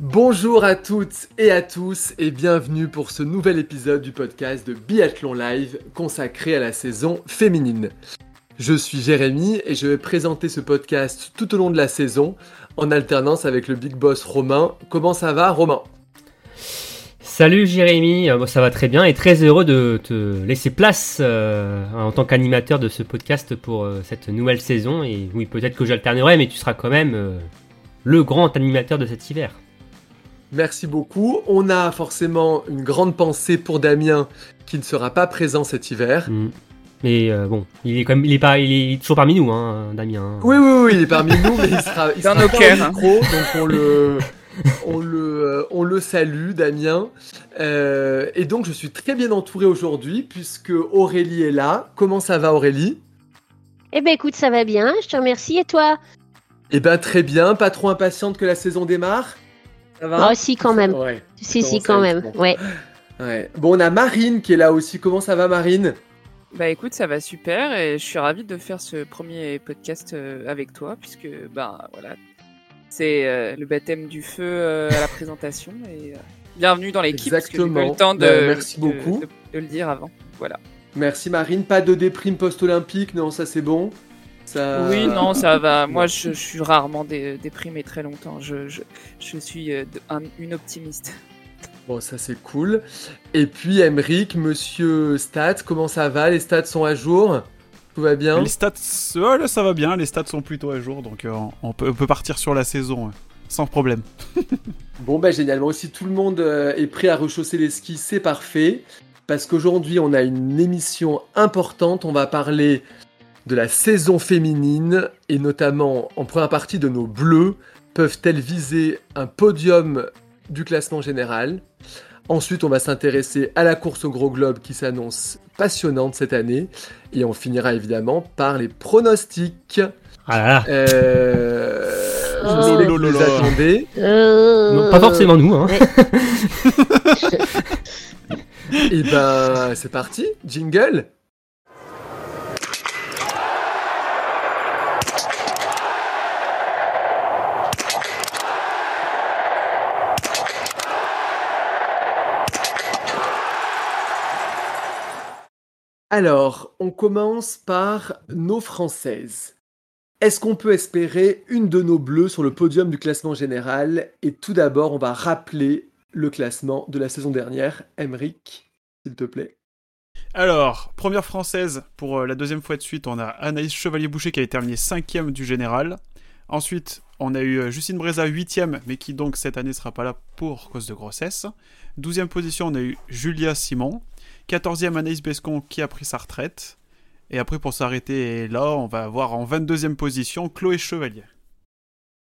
Bonjour à toutes et à tous et bienvenue pour ce nouvel épisode du podcast de Biathlon Live consacré à la saison féminine. Je suis Jérémy et je vais présenter ce podcast tout au long de la saison en alternance avec le big boss Romain. Comment ça va Romain? Salut Jérémy, Euh, ça va très bien et très heureux de te laisser place euh, en tant qu'animateur de ce podcast pour euh, cette nouvelle saison. Et oui, peut-être que j'alternerai, mais tu seras quand même le grand animateur de cet hiver. Merci beaucoup. On a forcément une grande pensée pour Damien qui ne sera pas présent cet hiver. Mm. Mais euh, bon, il est quand même, il est pas, il est toujours parmi nous, hein, Damien. hein. Oui, oui, oui, il est parmi nous, mais il sera, il Dans sera nos pas cœurs, au hein. micro, donc on le, on le, euh, on le salue, Damien. Euh, et donc, je suis très bien entouré aujourd'hui puisque Aurélie est là. Comment ça va, Aurélie? Eh ben écoute, ça va bien, je te remercie. Et toi? Eh ben, très bien. Pas trop impatiente que la saison démarre? Ça va Oh si, quand même. Ouais. Si, si, quand même. bon. Ouais. ouais. Bon, on a Marine qui est là aussi. Comment ça va, Marine? Bah écoute, ça va super et je suis ravie de faire ce premier podcast euh, avec toi puisque ben voilà, c'est euh, le baptême du feu euh, à la présentation et euh, bienvenue dans l'équipe. parce que j'ai pas eu Exactement. le temps de, Bah, merci de- beaucoup. de- de le dire avant. Voilà. Merci, Marine. Pas de déprime post-olympique. Non, ça, c'est bon. Ça... Oui, non, ça va. Moi, je, je suis rarement dé- déprimé très longtemps. Je, je, je suis euh, un- une optimiste. Bon, ça c'est cool. Et puis, Emeric, monsieur Stats, comment ça va? Les stats sont à jour? Tout va bien? Les stats, ouais, là, ça va bien, les stats sont plutôt à jour, donc euh, on, peut, on peut partir sur la saison euh, sans problème. Bon, bah génial. Moi aussi, tout le monde euh, est prêt à rechausser les skis, c'est parfait. Parce qu'aujourd'hui, on a une émission importante. On va parler de la saison féminine et notamment en première partie de nos bleus. Peuvent-elles viser un podium du classement général? Ensuite, on va s'intéresser à la course au gros globe qui s'annonce passionnante cette année. Et on finira évidemment par les pronostics. Ah là là. Euh... Oh. que vous les attendez. Euh, Non, pas forcément nous. Hein. Et ben, c'est parti, jingle. Alors, on commence par nos françaises. Est-ce qu'on peut espérer une de nos bleues sur le podium du classement général? Et tout d'abord, on va rappeler le classement de la saison dernière. Emric, s'il te plaît. Alors, première française, pour euh, la deuxième fois de suite, on a Anaïs Chevalier-Boucher qui a terminé cinquième du général. Ensuite, on a eu euh, Justine Breza, huitième, mais qui donc cette année sera pas là pour cause de grossesse. Douzième position, on a eu Julia Simon. Quatorzième, Anaïs Bescon qui a pris sa retraite. Et après, pour s'arrêter là, on va avoir en 22e position Chloé Chevalier.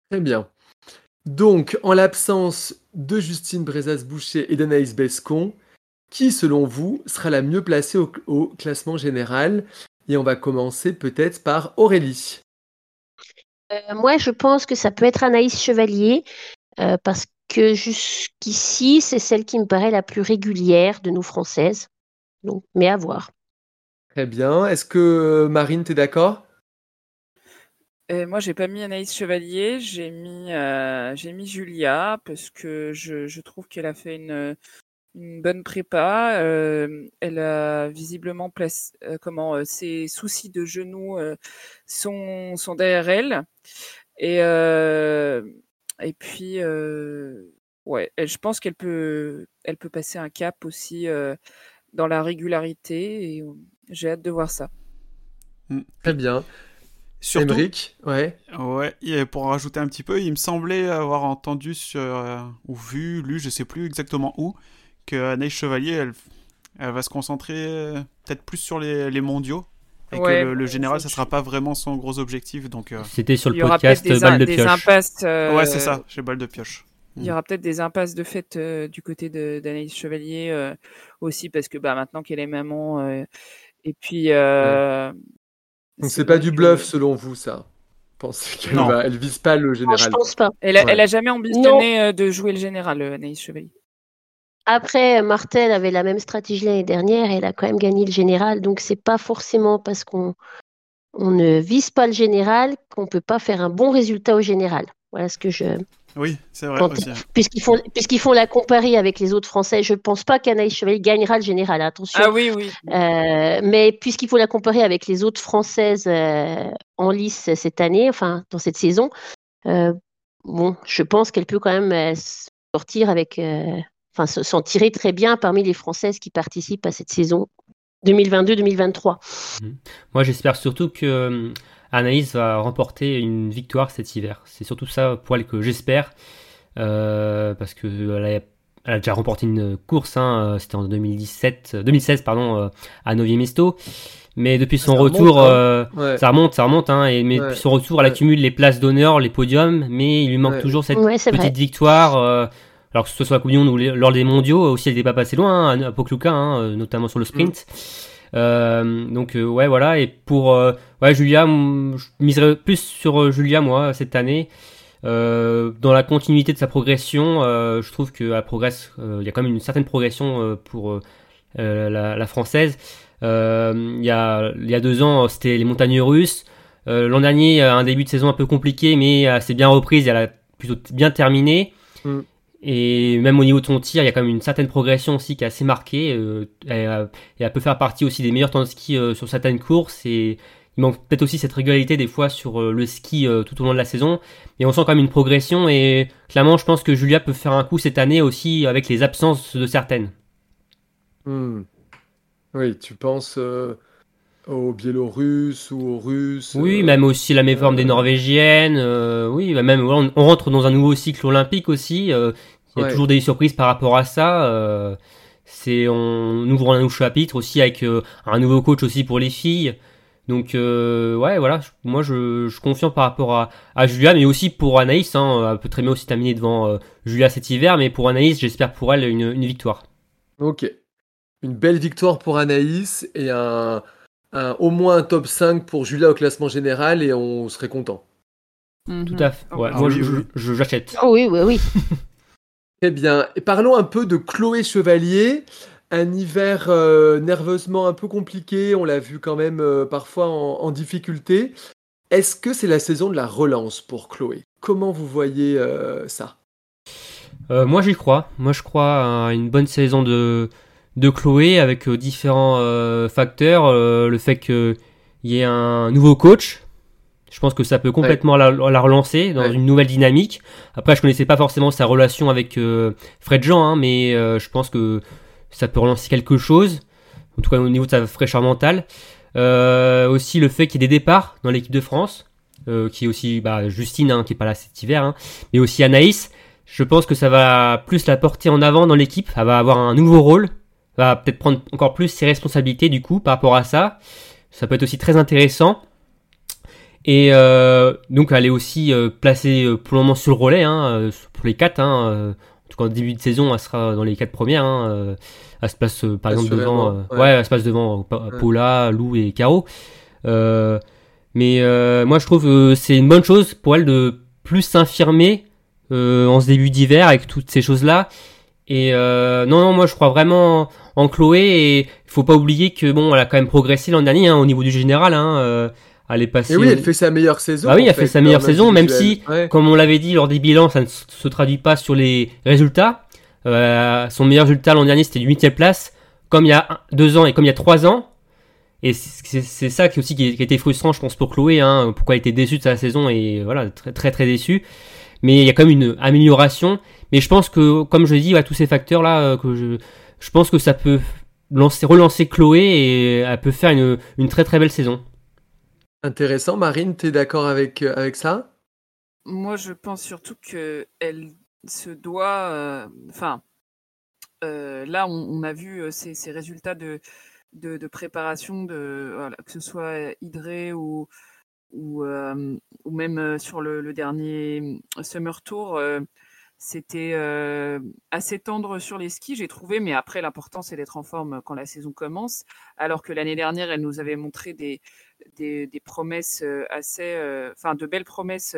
Très bien. Donc, en l'absence de Justine Brezas-Boucher et d'Anaïs Bescon, qui, selon vous, sera la mieux placée au, au classement général? Et on va commencer peut-être par Aurélie. euh, moi, je pense que ça peut être Anaïs Chevalier, euh, parce que jusqu'ici, c'est celle qui me paraît la plus régulière de nos françaises. Donc, mais à voir. Très bien. Est-ce que Marine, t'es d'accord? Et moi, j'ai pas mis Anaïs Chevalier, j'ai mis, euh, j'ai mis Julia parce que je, je trouve qu'elle a fait une, une bonne prépa. euh, elle a visiblement placé, euh, comment, euh, ses soucis de genoux euh, sont, sont derrière elle. Et, euh, et puis, euh, ouais, elle- je pense qu'elle peut, elle peut passer un cap aussi euh, dans la régularité et euh, j'ai hâte de voir ça. Très bien. Surtout, Emric, ouais. Ouais, et pour en rajouter un petit peu, il me semblait avoir entendu sur, euh, ou vu, lu, je sais plus exactement où, que Anaïs Chevalier, elle, elle va se concentrer euh, peut-être plus sur les, les mondiaux. Et Ouais, que le, le général, ça sera pas vraiment son gros objectif. Donc, euh, C'était sur Il le y aura podcast Balle de des pioche. impasses. euh, ouais, c'est ça, j'ai balle de pioche. Il y aura peut-être des impasses de fait euh, du côté d'Anaïs Chevalier euh, aussi, parce que bah, maintenant qu'elle est maman, euh, et puis. euh, Donc c'est pas du que- bluff selon vous, ça? Pensez qu'elle Non. va... elle vise pas le Non, je général? pense pas. Elle a, Ouais. elle a jamais ambitionné euh, de jouer le général, euh, Anaïs Chevalier. Après, Martel avait la même stratégie l'année dernière et elle a quand même gagné le général. Donc, c'est pas forcément parce qu'on on ne vise pas le général qu'on peut pas faire un bon résultat au général. Voilà ce que je. Oui, c'est vrai aussi. hein. Puisqu'ils font, puisqu'ils font la comparer avec les autres Français, je pense pas qu'Anaïs Chevalier gagnera le général. Attention. Ah oui, oui. Euh, mais puisqu'il faut la comparer avec les autres Françaises euh, en lice cette année, enfin dans cette saison, euh, bon, je pense qu'elle peut quand même euh, sortir avec, enfin se- s'en tirer très bien parmi les Françaises qui participent à cette saison 2022-2023. Moi, j'espère surtout que euh, Anaïs va remporter une victoire cet hiver. C'est surtout ça elle que j'espère. euh, parce que elle a, elle a déjà remporté une course, hein, euh, c'était en 2017, euh, 2016 pardon, euh, à Novier Mesto. Mais depuis son Ça remonte, retour, hein. euh, Ouais. ça remonte, ça remonte. Hein, et, mais Ouais. depuis son retour, elle Ouais. accumule les places d'honneur, les podiums, mais il lui manque Ouais. toujours cette Ouais, c'est vrai. petite victoire. euh, alors que ce soit sur la Coupe du Monde ou lors des mondiaux, aussi elle n'était pas passée loin, hein, à Pokluka, notamment sur le sprint. Euh, donc euh, ouais voilà. Et pour euh, ouais Julia je miserais plus sur euh, Julia moi cette année. Euh, dans la continuité de sa progression euh, je trouve qu'elle progresse euh, il y a quand même une certaine progression euh, pour euh, euh, la, française. Euh, il y a y a deux ans c'était les montagnes russes. Euh, l'an dernier un début de saison un peu compliqué mais elle s'est bien reprise elle a plutôt bien terminé. Mm. Et même au niveau de son tir, il y a quand même une certaine progression aussi qui est assez marquée. euh, elle, et elle peut faire partie aussi des meilleurs temps de ski euh, sur certaines courses. Et il manque peut-être aussi cette régularité des fois sur euh, le ski euh, tout au long de la saison. Et on sent quand même une progression. Et clairement, je pense que Julia peut faire un coup cette année aussi avec les absences de certaines. Hmm. Oui, tu penses euh, aux Biélorusses ou aux Russes Oui, euh, même aussi la méforme euh, des Norvégiennes. euh, oui, bah même on, on rentre dans un nouveau cycle olympique aussi. euh, il y a Ouais. toujours des surprises par rapport à ça. euh, c'est on ouvre un nouveau chapitre aussi avec euh, un nouveau coach aussi pour les filles. Donc euh, ouais, voilà. je- Moi, je, je suis confiant par rapport à, à Julia, mais aussi pour Anaïs. Hein, elle peut très bien aussi terminer devant euh, Julia cet hiver, mais pour Anaïs, j'espère pour elle une, une victoire. Ok. Une belle victoire pour Anaïs et un, un- au moins un top 5 pour Julia au classement général et on serait content. Tout à fait. Ouais, Ah moi, oui, je- oui. je- je- j'achète. Oh oui, oui, oui. Très bien. Et parlons un peu de Chloé Chevalier. Un hiver euh, nerveusement un peu compliqué. On l'a vu quand même euh, parfois en, en difficulté. Est-ce que c'est la saison de la relance pour Chloé? Comment vous voyez euh, ça? Euh, moi j'y crois. Moi je crois à une bonne saison de, de Chloé avec euh, différents euh, facteurs. Euh, le fait qu'il y ait un nouveau coach. Je pense que ça peut complètement la, la relancer dans Ouais. une nouvelle dynamique. Après, je connaissais pas forcément sa relation avec euh, Fred Jean, hein, mais euh, je pense que ça peut relancer quelque chose. En tout cas, au niveau de sa fraîcheur mentale. Euh, aussi, le fait qu'il y ait des départs dans l'équipe de France, qui est aussi bah, Justine, hein, qui est pas là cet hiver, hein, mais aussi Anaïs. Je pense que ça va plus la porter en avant dans l'équipe. Elle va avoir un nouveau rôle. Va peut-être prendre encore plus ses responsabilités du coup par rapport à ça. Ça peut être aussi très intéressant. Et euh, donc elle est aussi euh, placée euh, pour le moment sur le relais hein, euh, pour les quatre. Hein, euh, en tout cas en début de saison, elle sera dans les quatre premières. Hein, elle se place par exemple devant. Euh, ouais. ouais. elle se place devant Ouais. Paula, Lou et Caro. Euh, mais euh, moi je trouve que c'est une bonne chose pour elle de plus s'infirmer euh, en ce début d'hiver avec toutes ces choses-là. Et euh, non, non, moi je crois vraiment en Chloé et il faut pas oublier que bon, elle a quand même progressé l'an dernier hein, au niveau du général. Hein, euh, elle est passée. Et oui, elle fait sa meilleure saison. Ah oui, elle fait sa en meilleure saison, même. Ouais. Comme on l'avait dit lors des bilans, ça ne se traduit pas sur les résultats. Euh, son meilleur résultat l'an dernier, c'était du 8 place, comme il y a deux ans et comme il y a trois ans. Et c'est ça qui aussi qui, qui a été frustrant, je pense, pour Chloé. Hein, pourquoi elle était déçue de sa saison et voilà, très très très déçue. Mais il y a quand même une amélioration. Mais je pense que, comme je l'ai dit, ouais, tous ces facteurs là, euh, que je, je pense que ça peut lancer, relancer Chloé et elle peut faire une, une très très belle saison. Intéressant. Marine, tu es d'accord avec, euh, avec ça? Moi, je pense surtout que elle se doit. euh, Enfin, euh, là, on, on a vu ces, ces résultats de, de, de préparation, de, voilà, que ce soit Hydré ou, ou, euh, ou même sur le, le dernier Summer Tour. Euh, c'était euh, assez tendre sur les skis, j'ai trouvé, mais après, l'important, c'est d'être en forme quand la saison commence. Alors que l'année dernière, elle nous avait montré des, promesses euh, assez. Euh, enfin, de belles promesses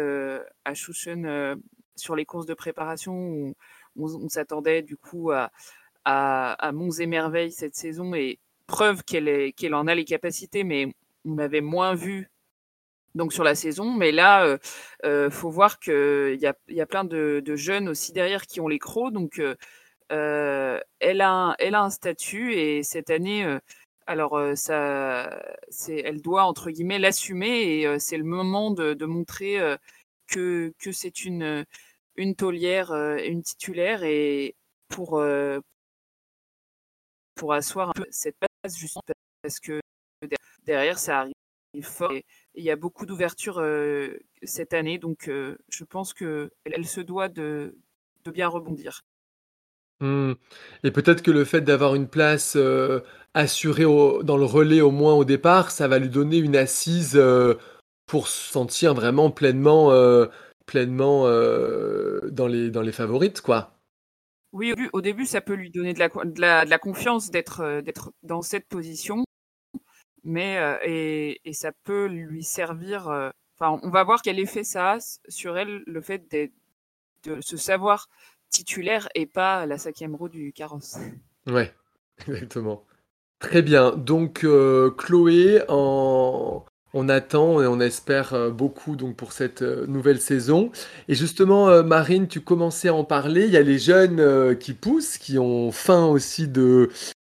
à Shushan sur les courses de préparation où on, s'attendait du coup à, à, Monts et Merveilles cette saison et preuve qu'elle qu'elle en a les capacités, mais on avait moins vu donc sur la saison. Mais là, euh, euh faut voir qu'il y a, y a plein de, jeunes aussi derrière qui ont les crocs. Donc euh, euh, elle, a un, elle a un statut et cette année, alors ça, elle doit entre guillemets l'assumer et c'est le moment de, montrer que, que c'est une, une taulière, une titulaire et pour, pour asseoir un peu cette base justement parce que derrière ça arrive fort il y a beaucoup d'ouverture cette année, donc je pense qu'elle elle se doit de, de bien rebondir. Mmh. Et peut-être que le fait d'avoir une place assurée dans le relais au moins au départ, ça va lui donner une assise pour se sentir vraiment pleinement, pleinement dans, les, dans les favorites, quoi. Oui, au début, ça peut lui donner de la, de la, de la confiance d'être dans cette position mais et, et, ça peut lui servir. Enfin, on va voir quel effet ça a sur elle, le fait de se savoir titulaire et pas la cinquième roue du carrosse. Ouais, exactement. Très bien. Donc Chloé, en... on attend et on espère beaucoup donc pour cette nouvelle saison. Et justement, Marine, tu commençais à en parler. Il y a les jeunes qui poussent, qui ont faim aussi de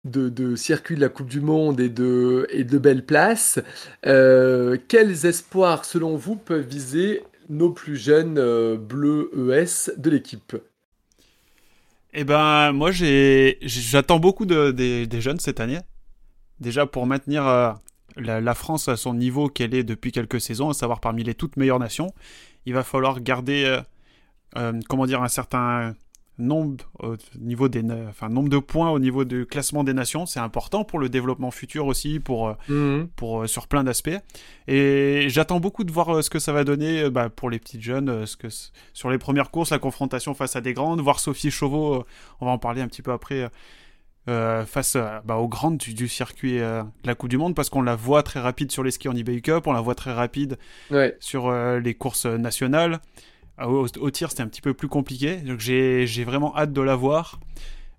de, de, circuit de la Coupe du Monde et de, et de belles places. Euh, quels espoirs, selon vous, peuvent viser nos plus jeunes euh, bleus ES de l'équipe? Eh ben, moi, j'attends beaucoup de, des, jeunes cette année. Déjà pour maintenir euh, la, France à son niveau qu'elle est depuis quelques saisons, à savoir parmi les toutes meilleures nations, il va falloir garder, comment dire, un certain nombre au niveau des enfin nombre de points au niveau du classement des nations c'est important pour le développement futur aussi pour euh, mhm. pour euh, sur plein d'aspects. Et j'attends beaucoup de voir euh, ce que ça va donner bah, pour les petites jeunes ce que sur les premières courses la confrontation face à des grandes voir Sophie Chauveau on va en parler un petit peu après face bah, aux grandes du, circuit de la Coupe du Monde parce qu'on la voit très rapide sur les skis en eBay Cup on la voit très rapide sur les courses nationales ah, au, tir, c'était un petit peu plus compliqué. Donc j'ai vraiment hâte de la voir.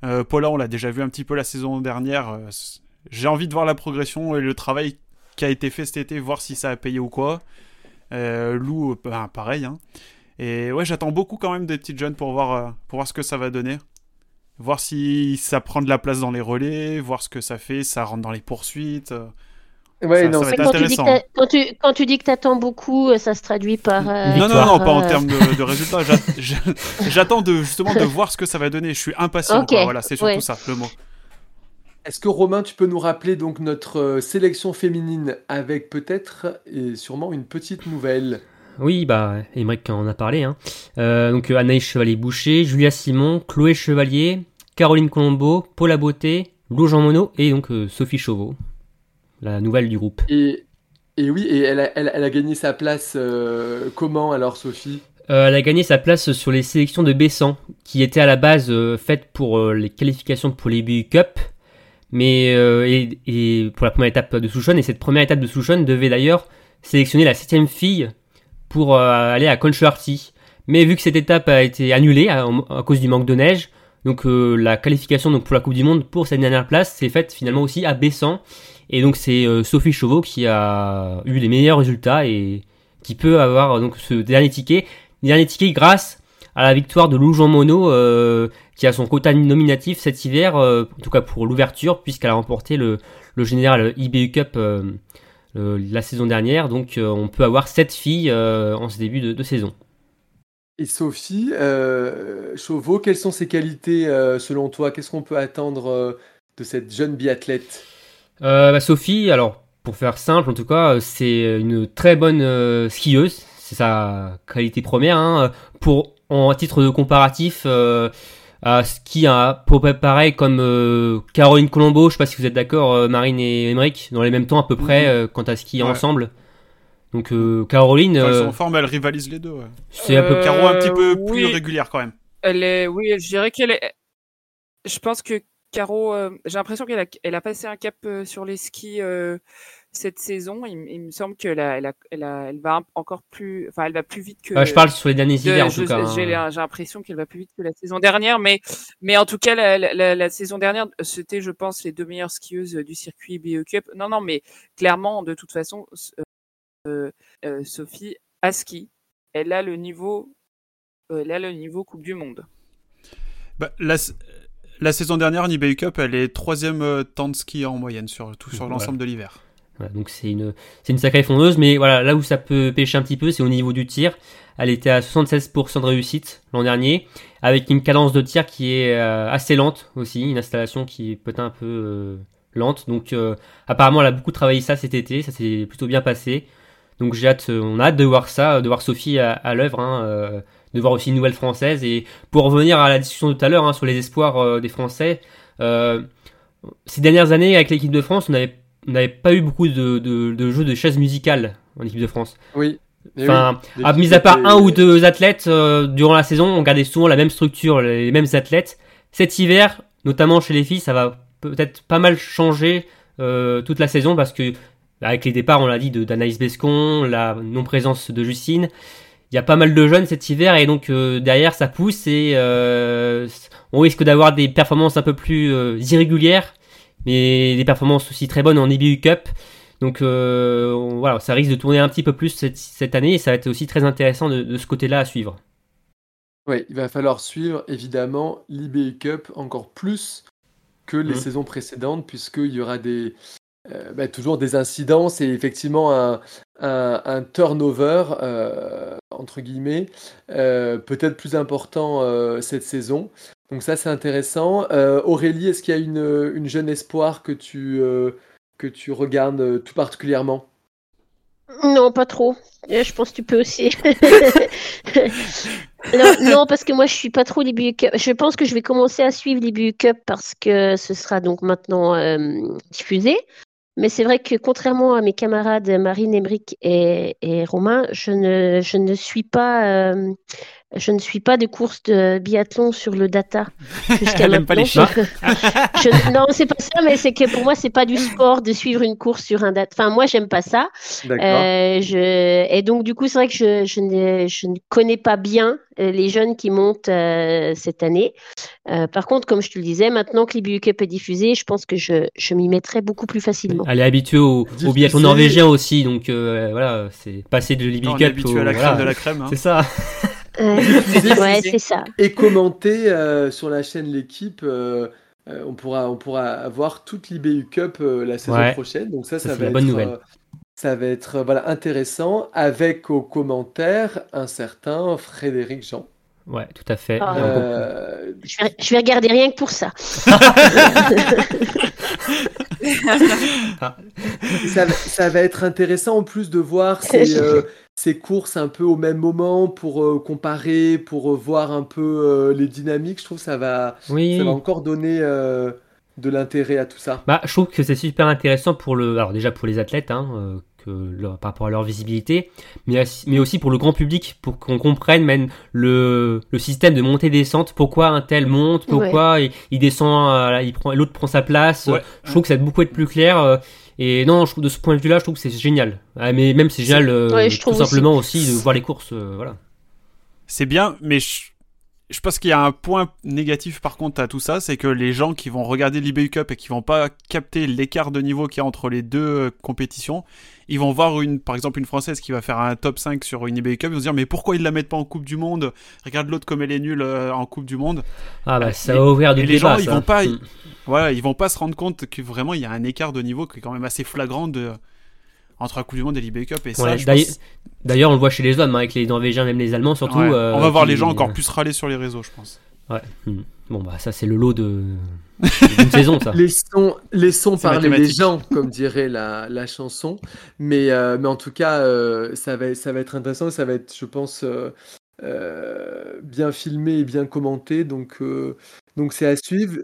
Euh, Paula, on l'a déjà vu un petit peu la saison dernière. Euh, j'ai envie de voir la progression et le travail qui a été fait cet été, voir si ça a payé ou quoi. Euh, Lou, ben, pareil. Hein. Et ouais, j'attends beaucoup quand même des petites jeunes pour voir, pour voir ce que ça va donner. Voir si ça prend de la place dans les relais, voir ce que ça fait, ça rentre dans les poursuites. Ouais, non, quand, tu dis quand, tu, quand tu dis que tu attends beaucoup, euh, ça se traduit par. Euh, non, non, non, pas en euh, termes de, résultats. J'attends de, justement de voir ce que ça va donner. Je suis impatient. Voilà, c'est surtout ça, le mot. Est-ce que Romain, tu peux nous rappeler donc notre sélection féminine avec peut-être et sûrement une petite nouvelle? Oui, bah, Emmerich en a parlé. Hein. donc Anaïs Chevalier-Boucher, Julia Simon, Chloé Chevalier, Caroline Colombo, Paula Beauté, Lou Jean Monod et donc Sophie Chauveau la nouvelle du groupe. Et, et oui, et elle a, elle, a gagné sa place euh, comment alors, Sophie? Euh, Elle a gagné sa place sur les sélections de Bessan, qui étaient à la base euh, faites pour les qualifications pour les BU Cup, mais et, pour la première étape de Souchon. Et cette première étape de Souchon devait d'ailleurs sélectionner la septième fille pour aller à Concharty. Mais vu que cette étape a été annulée à, cause du manque de neige, donc la qualification donc, pour la Coupe du Monde pour cette dernière place s'est faite finalement aussi à Bessan. Et donc c'est euh, Sophie Chauveau qui a eu les meilleurs résultats et qui peut avoir donc ce dernier ticket. Dernier ticket grâce à la victoire de Lou Jean Monod euh, qui a son quota nominatif cet hiver, euh, en tout cas pour l'ouverture, puisqu'elle a remporté le, général IBU Cup la saison dernière. Donc on peut avoir sept filles en ce début de saison. Et Sophie, Chauveau, quelles sont ses qualités selon toi? Qu'est-ce qu'on peut attendre de cette jeune biathlète? Euh, bah, Sophie, alors pour faire simple en tout cas, c'est une très bonne euh, skieuse, c'est sa qualité première. Hein. Pour en titre de comparatif, euh, à ski à peu près pareil comme euh, Caroline Colombo, je sais pas si vous êtes d'accord, Marine et Emmerich, dans les mêmes temps à peu près mhm. quand à ski ensemble. Donc Caroline. Enfin, en forme, elle rivalise les deux. C'est un peu Caro un petit peu plus régulière quand même. Elle est, oui, je dirais qu'elle est. Je pense que Caro, euh, j'ai l'impression qu'elle a, elle a passé un cap euh, sur les skis euh, cette saison. Il, il me semble qu'elle a, elle, a, elle, a, elle va encore plus, enfin, elle va plus vite que. Euh, je parle sur les derniers de- hivers en je- tout cas. J'ai hein. j'ai l'impression qu'elle va plus vite que la saison dernière, mais, mais en tout cas, la, la- la, la saison dernière, c'était, je pense, les deux meilleures skieuses du circuit BE Cup. Non, non, mais clairement, de toute façon, euh, euh, Sophie a ski. Elle a le niveau, euh, elle a le niveau Coupe du Monde. Bah, la, la saison dernière, en eBay Cup, elle est troisième euh, temps de ski en moyenne sur, tout, sur l'ensemble de l'hiver. Voilà, donc c'est une, c'est une sacrée fondeuse, mais voilà, là où ça peut pêcher un petit peu, c'est au niveau du tir. Elle était à 76% de réussite l'an dernier, avec une cadence de tir qui est euh, assez lente aussi, une installation qui est peut-être un peu euh, lente. Donc euh, apparemment, elle a beaucoup travaillé ça cet été, ça s'est plutôt bien passé. Donc j'ai hâte, on a hâte de voir ça, de voir Sophie à, à l'œuvre, hein, de voir aussi une nouvelle française. Et pour revenir à la discussion de tout à l'heure hein, sur les espoirs euh, des Français, euh, ces dernières années avec l'équipe de France, on avait on n'avait pas eu beaucoup de, de, de jeux de chaises musicales en équipe de France. Oui. Enfin, oui, à, mis à part un ou deux athlètes euh, durant la saison, on gardait souvent la même structure, les mêmes athlètes. Cet hiver, notamment chez les filles, ça va peut-être pas mal changer toute la saison parce que avec les départs, on l'a dit, de d'Anaïs Bescon, la non-présence de Justine, il y a pas mal de jeunes cet hiver et donc euh, derrière ça pousse et euh, on risque d'avoir des performances un peu plus euh, irrégulières, mais des performances aussi très bonnes en EBU Cup. Donc on- voilà, ça risque de tourner un petit peu plus cette, cette année et ça va être aussi très intéressant de, de ce côté-là à suivre. Oui, il va falloir suivre évidemment l'IBU Cup encore plus que les Mhm. saisons précédentes, puisqu'il y aura des, euh, bah, toujours des incidences et effectivement un, un- un turnover, euh, entre guillemets, euh, peut-être plus important cette saison. Donc ça, c'est intéressant. Aurélie, est-ce qu'il y a une, une jeune espoir que tu, que tu regardes tout particulièrement? Non, pas trop. Je pense que tu peux aussi. non, non, parce que moi, je suis pas trop l'IBU Cup. Je pense que je vais commencer à suivre l'IBU Cup parce que ce sera donc maintenant euh, diffusé. Mais c'est vrai que contrairement à mes camarades Marine, Emeric et, Romain, je ne, je ne suis pas, euh, je ne suis pas de course de biathlon sur le data jusqu'à Elle aime pas les maintenant. Je- non, c'est pas ça, mais c'est que pour moi, c'est pas du sport de suivre une course sur un data. Enfin, moi, j'aime pas ça. D'accord. Euh, je... Et donc, du coup, c'est vrai que je, je, ne, je ne connais pas bien euh, les jeunes qui montent euh, cette année. Euh, par contre, comme je te le disais, maintenant que l'IBU Cup est diffusé, je pense que je, je m'y mettrai beaucoup plus facilement. Elle est habituée au, biathlon norvégien aussi, donc euh, voilà, c'est passé de On est Cup habitué au- à la voilà. crème de la crème. hein. C'est ça. Euh, Diffusé. ouais, c'est ça. et commenter euh, sur la chaîne L'équipe. euh, euh, on, pourra, on pourra avoir toute l'IBU Cup euh, la saison Ouais. prochaine. Donc ça, Ça, va la être, bonne nouvelle. euh, ça va être voilà, intéressant avec au commentaire un certain Frédéric Jean. Ouais, tout à fait. Ah. Euh, Je vais, je vais regarder rien que pour ça. ça, va- ça va être intéressant en plus de voir ces, euh, ces courses un peu au même moment pour euh, comparer, pour euh, voir un peu euh, les dynamiques. Je trouve que ça va, Oui. ça va encore donner euh, de l'intérêt à tout ça. Bah, je trouve que c'est super intéressant pour le, alors déjà pour les athlètes, hein, euh, que leur- par rapport à leur visibilité, mais, aussi pour le grand public, pour qu'on comprenne même le, le système de montée-descente, pourquoi un tel monte, pourquoi il, il descend, euh, il prend, l'autre prend sa place? Ouais. Je trouve que ça va beaucoup être plus clair. euh, et non, je trouve de ce point de vue-là, je trouve que c'est génial. Ah, mais même c'est génial, euh, Ouais, je tout trouve simplement aussi. de voir les courses, euh, voilà. C'est bien, mais je, je pense qu'il y a un point négatif par contre à tout ça, c'est que les gens qui vont regarder l'IBU Cup et qui vont pas capter l'écart de niveau qu'il y a entre les deux compétitions, ils vont voir une, par exemple une française qui va faire un top 5 sur une IBU Cup, ils vont se dire mais pourquoi ils la mettent pas en Coupe du Monde? Regarde l'autre comme elle est nulle euh, en Coupe du Monde. Ah bah Euh, ça va ouvrir du et les débat. gens, ils ça. vont pas- Mm. Voilà, ils vont pas se rendre compte que vraiment il y a un écart de niveau qui est quand même assez flagrant de entre la Coupe du Monde et l'IBU Cup et ça, Ouais, d'ailleurs- pense- on le voit chez les hommes, hein, avec les Norvégiens, même les Allemands surtout. Ouais. euh, on va voir qui- les gens encore plus râler sur les réseaux, je pense. Ouais. Hmm. Bon bah ça c'est le lot de d'une saison ça. Laissons, laissons parler les gens, comme dirait la, la chanson. Mais, euh, mais en tout cas, euh, ça, va, ça va être intéressant. Ça va être, je pense, euh, euh, bien filmé et bien commenté. Donc, euh, donc c'est à suivre.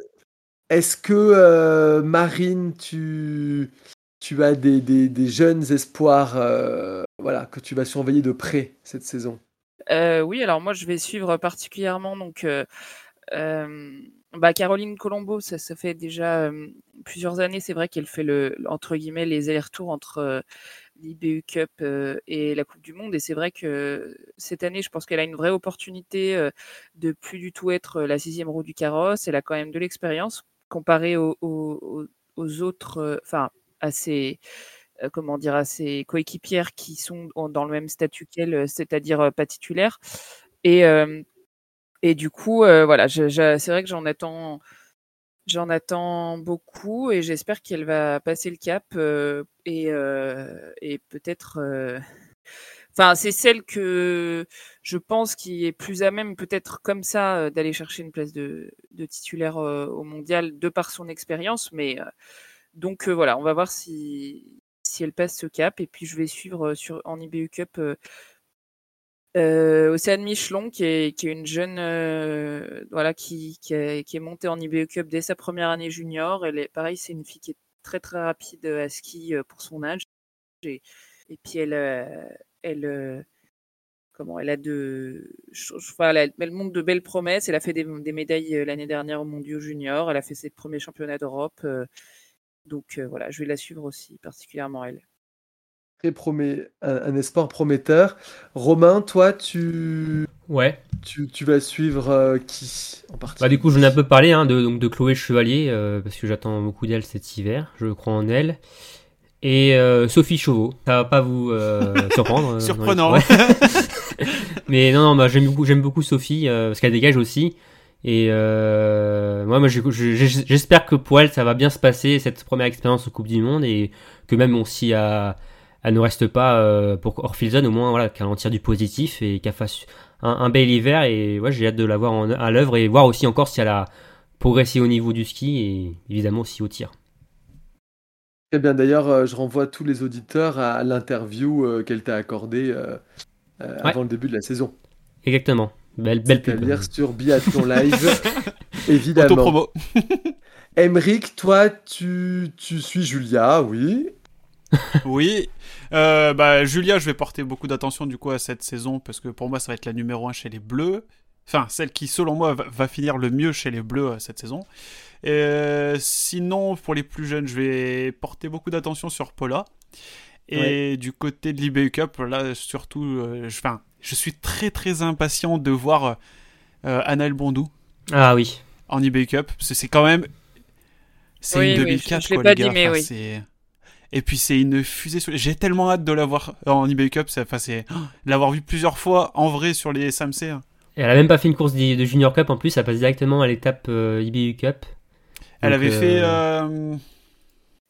Est-ce que, euh, Marine, tu, tu as des, des, des jeunes espoirs euh, voilà, que tu vas surveiller de près cette saison? Euh, oui, alors moi je vais suivre particulièrement donc bah, Caroline Colombo, ça, ça fait déjà plusieurs années, c'est vrai qu'elle fait le entre guillemets les allers-retours entre l'IBU Cup et la Coupe du Monde. Et c'est vrai que cette année, je pense qu'elle a une vraie opportunité de plus du tout être la sixième roue du carrosse. Elle a quand même de l'expérience comparée aux, autres, enfin à ses comment dire à ses coéquipières qui sont dans le même statut qu'elle, c'est-à-dire pas titulaires. Et et du coup, euh, voilà, je- je- c'est vrai que j'en attends, j'en attends beaucoup et j'espère qu'elle va passer le cap euh, et, euh, et peut-être. euh, Enfin, c'est celle que je pense qui est plus à même, peut-être comme ça, euh, d'aller chercher une place de, de titulaire euh, au mondial de par son expérience. Mais donc voilà, on va voir si, si elle passe ce cap. Et puis je vais suivre sur, en IBU Cup euh, euh, Océane Michelon, qui est, une jeune, euh, voilà, qui, qui, est, montée en IBU Cup dès sa première année junior. Elle est, pareil, c'est une fille qui est très très rapide à ski euh, pour son âge. Et, puis elle, euh, elle, euh, comment, elle a de, enfin, elle, elle montre de belles promesses. Elle a fait des, médailles euh, l'année dernière au Mondiaux Junior. Elle a fait ses premiers championnats d'Europe. euh, donc euh, voilà, je vais la suivre aussi, particulièrement elle. Très promet, un, un espoir prometteur. Romain, toi, tu, Ouais. tu, tu vas suivre euh, qui en Bah, particulier du coup, j'en ai un peu parlé hein, de, donc, de Chloé Chevalier, euh, parce que j'attends beaucoup d'elle cet hiver. Je crois en elle. Et euh, Sophie Chauveau. Ça va pas vous euh, surprendre. les- Surprenant. Ouais. Mais non, non, bah, j'aime beaucoup, j'aime beaucoup Sophie, euh, parce qu'elle dégage aussi. Et euh, moi, j'espère que pour elle, ça va bien se passer, cette première expérience au Coupe du Monde, et que même bon, si elle, elle ne reste pas euh, pour Orphilson, au moins voilà, qu'elle en tire du positif et qu'elle fasse un, un bel hiver. Et ouais, j'ai hâte de la voir en- à l'œuvre et voir aussi encore si elle a progressé au niveau du ski et évidemment aussi au tir. Très bien, d'ailleurs, euh, je renvoie tous les auditeurs à l'interview euh, qu'elle t'a accordée euh, euh, Ouais. avant le début de la saison. Exactement. Belle, belle pub. lire sur Biathlon Live, évidemment. Autopromo. Emeric, toi, tu, tu suis Julia, oui. Oui. Euh, bah, Julia, je vais porter beaucoup d'attention du coup à cette saison parce que pour moi, ça va être la numéro 1 chez les Bleus. Enfin, celle qui, selon moi, va, va finir le mieux chez les Bleus euh, cette saison. Et, euh, sinon, pour les plus jeunes, je vais porter beaucoup d'attention sur Paula. Et du côté de l'IBU Cup, là, surtout, euh, je, enfin, je suis très très impatient de voir euh, Anaël Bondou Ah oui. en eBay Cup. Parce que c'est quand même. C'est Oui, une oui, 2004, je- je l'ai quoi, pas les dit, mais Enfin, oui. Et puis c'est une fusée. sur- J'ai tellement hâte de la voir en eBay Cup. c'est- Enfin, c'est l'avoir vu plusieurs fois en vrai sur les SAMC. hein. Et elle a même pas fait une course de Junior Cup en plus, elle passe directement à l'étape euh, IBU Cup. Elle Donc, avait euh, fait. euh,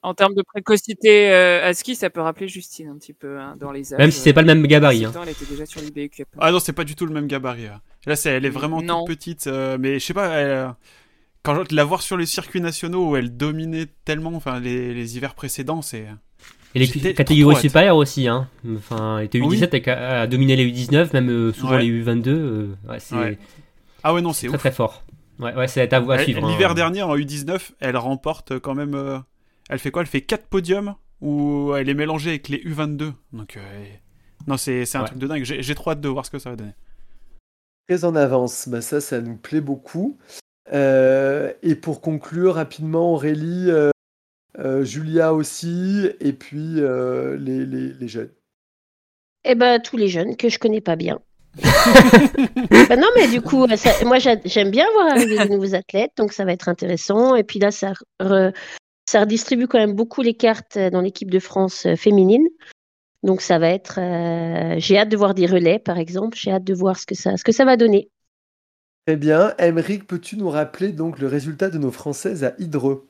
En termes de précocité euh, à ski, ça peut rappeler Justine un petit peu hein, dans les âges. Même si c'est pas le même gabarit. Hein. Elle était déjà sur l'IBU Cup. Ah non, c'est pas du tout le même gabarit. là. Là, c'est, elle est vraiment Non. toute petite. euh, mais je sais pas. elle, euh, quand je la voir sur les circuits nationaux où elle dominait tellement, enfin les, les hivers précédents, c'est. Et les catégories supérieures aussi. Hein. Enfin, elle était U17, Oui. elle a a dominé les U19, même euh, souvent Ouais. les U22. euh, ouais, c'est Ouais. Ah ouais, non, c'est très ouf. très fort. Ouais, ouais, c'est à, à suivre. L'hiver hein. dernier, en U19, elle remporte quand même. euh, Elle fait quoi? Elle fait 4 podiums où elle est mélangée avec les U22. Donc, euh, non, c'est c'est un Ouais. truc de dingue. J'ai j'ai trop hâte de voir ce que ça va donner. Très en avance, bah ça, ça nous plaît beaucoup. Euh, et pour conclure rapidement, Aurélie, euh, euh, Julia aussi, et puis les, les, les jeunes. Eh ben, tous les jeunes que je connais pas bien. Ben non, mais du coup, ça- moi, j'a- j'aime bien voir arriver de nouveaux athlètes, donc ça va être intéressant. Et puis là, ça, re- ça redistribue quand même beaucoup les cartes dans l'équipe de France féminine. Donc ça va être. euh, J'ai hâte de voir des relais, par exemple. J'ai hâte de voir ce que ça, ce que ça va donner. Très bien. Emeric, peux-tu nous rappeler donc le résultat de nos Françaises à Hydreux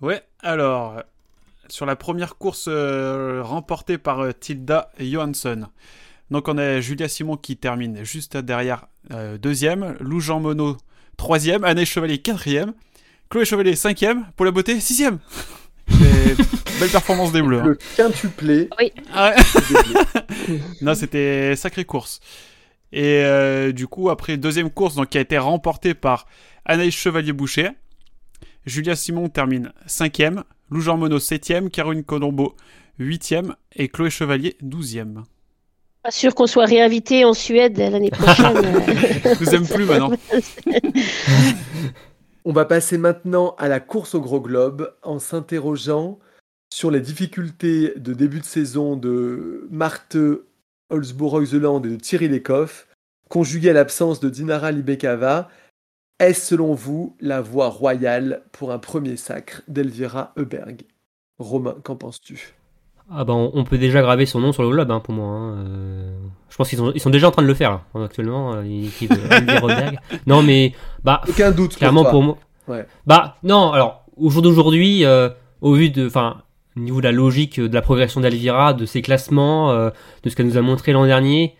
Ouais, alors, sur la première course euh, remportée par euh, Tilda Johansson. Donc, on a Julia Simon qui termine juste derrière euh, deuxième, Lou Jean Monod troisième, Anaïs Chevalier quatrième, Chloé Chevalier cinquième, pour la beauté sixième. Et belle performance des Bleus. hein. Le quintuplé. Ah ouais. des Bleus. Non, c'était sacrée course. Et euh, du coup, après deuxième course, donc qui a été remportée par Anaïs Chevalier-Boucher, Julia Simon termine cinquième, Lou Jean Monod septième, Caroline Colombo huitième et Chloé Chevalier douzième. Pas sûr qu'on soit réinvité en Suède l'année prochaine. Je vous aime plus maintenant. On va passer maintenant à la course au gros globe en s'interrogeant sur les difficultés de début de saison de Marthe Holzbourg-Heuseland et de Thierry Lecoff, conjuguées à l'absence de Dinara Libekava. Est-ce selon vous la voie royale pour un premier sacre d'Elvira Heuberg? Romain, qu'en penses-tu? Ah bah on, peut déjà graver son nom sur le globe hein, pour moi. hein, euh, Je pense qu'ils sont, ils sont déjà en train de le faire là, actuellement. euh, l'équipe. Non mais bah Aucun doute clairement pour, moi. Ouais. Bah non, alors au jour d'aujourd'hui, euh, au vu de, enfin, au niveau de la logique de la progression d'Alvira, de ses classements, euh, de ce qu'elle nous a montré l'an dernier,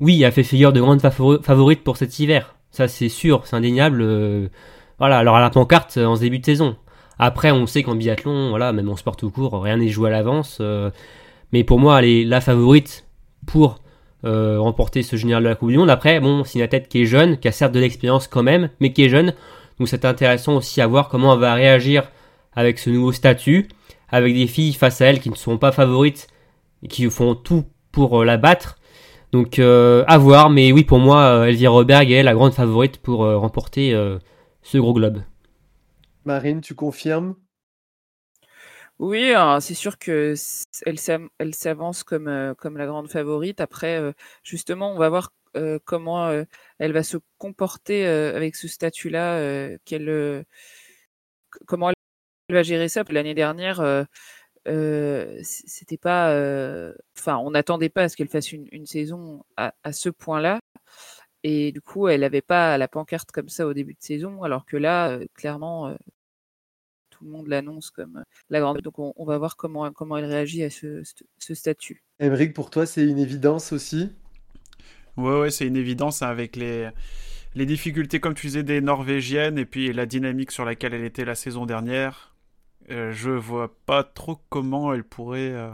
oui, elle fait figure de grande favori- favorite pour cet hiver. Ça c'est sûr, c'est indéniable. euh, voilà, alors à la pancarte euh, en ce début de saison. Après, on sait qu'en biathlon, voilà, même en sport tout court, rien n'est joué à l'avance. euh, mais pour moi, elle est la favorite pour remporter ce général de la Coupe du Monde. Après, bon, c'est une athlète qui est jeune, qui a certes de l'expérience quand même, mais qui est jeune. Donc c'est intéressant aussi à voir comment elle va réagir avec ce nouveau statut, avec des filles face à elle qui ne sont pas favorites et qui font tout pour euh, la battre. Donc euh, à voir, mais oui pour moi euh, Elvira Roberg est la grande favorite pour euh, remporter euh, ce gros globe. Marine, tu confirmes? Oui, hein, c'est sûr que elle s'avance comme, euh, comme la grande favorite. Après, euh, justement, on va voir euh, comment euh, elle va se comporter euh, avec ce statut-là, euh, euh, comment elle va gérer ça. L'année dernière, euh, euh, c'était pas, euh, enfin, on n'attendait pas à ce qu'elle fasse une, une saison à, à ce point-là. Et du coup, elle n'avait pas la pancarte comme ça au début de saison, alors que là, euh, clairement, euh, tout le monde l'annonce comme la grande. Donc, on, on va voir comment, comment elle réagit à ce, ce- ce statut. Émeric, pour toi, c'est une évidence aussi? Ouais, ouais, c'est une évidence hein, avec les, les difficultés, comme tu disais, des Norvégiennes et puis la dynamique sur laquelle elle était la saison dernière. Euh, je vois pas trop comment elle pourrait. euh,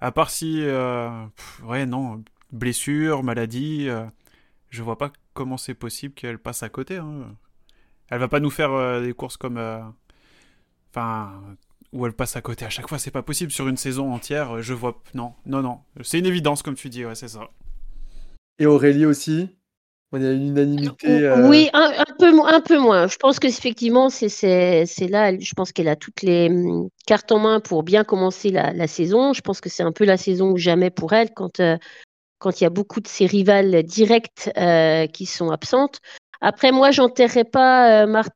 À part si. euh, ouais, non, blessure, maladie. euh, je vois pas comment c'est possible qu'elle passe à côté. hein. Elle va pas nous faire des courses comme. Enfin. où elle passe à côté à chaque fois, c'est pas possible sur une saison entière. Je vois. Non, non, non. C'est une évidence, comme tu dis, ouais, c'est ça. Et Aurélie aussi? On a une unanimité. euh, Oui, un, un peu, mo- un peu moins. Je pense que effectivement, c'est là. Je pense qu'elle a toutes les hum, cartes en main pour bien commencer la, la saison. Je pense que c'est un peu la saison ou jamais pour elle quand euh, quand il y a beaucoup de ses rivales directes euh, qui sont absentes. Après, moi, j'enterrerai pas Marthe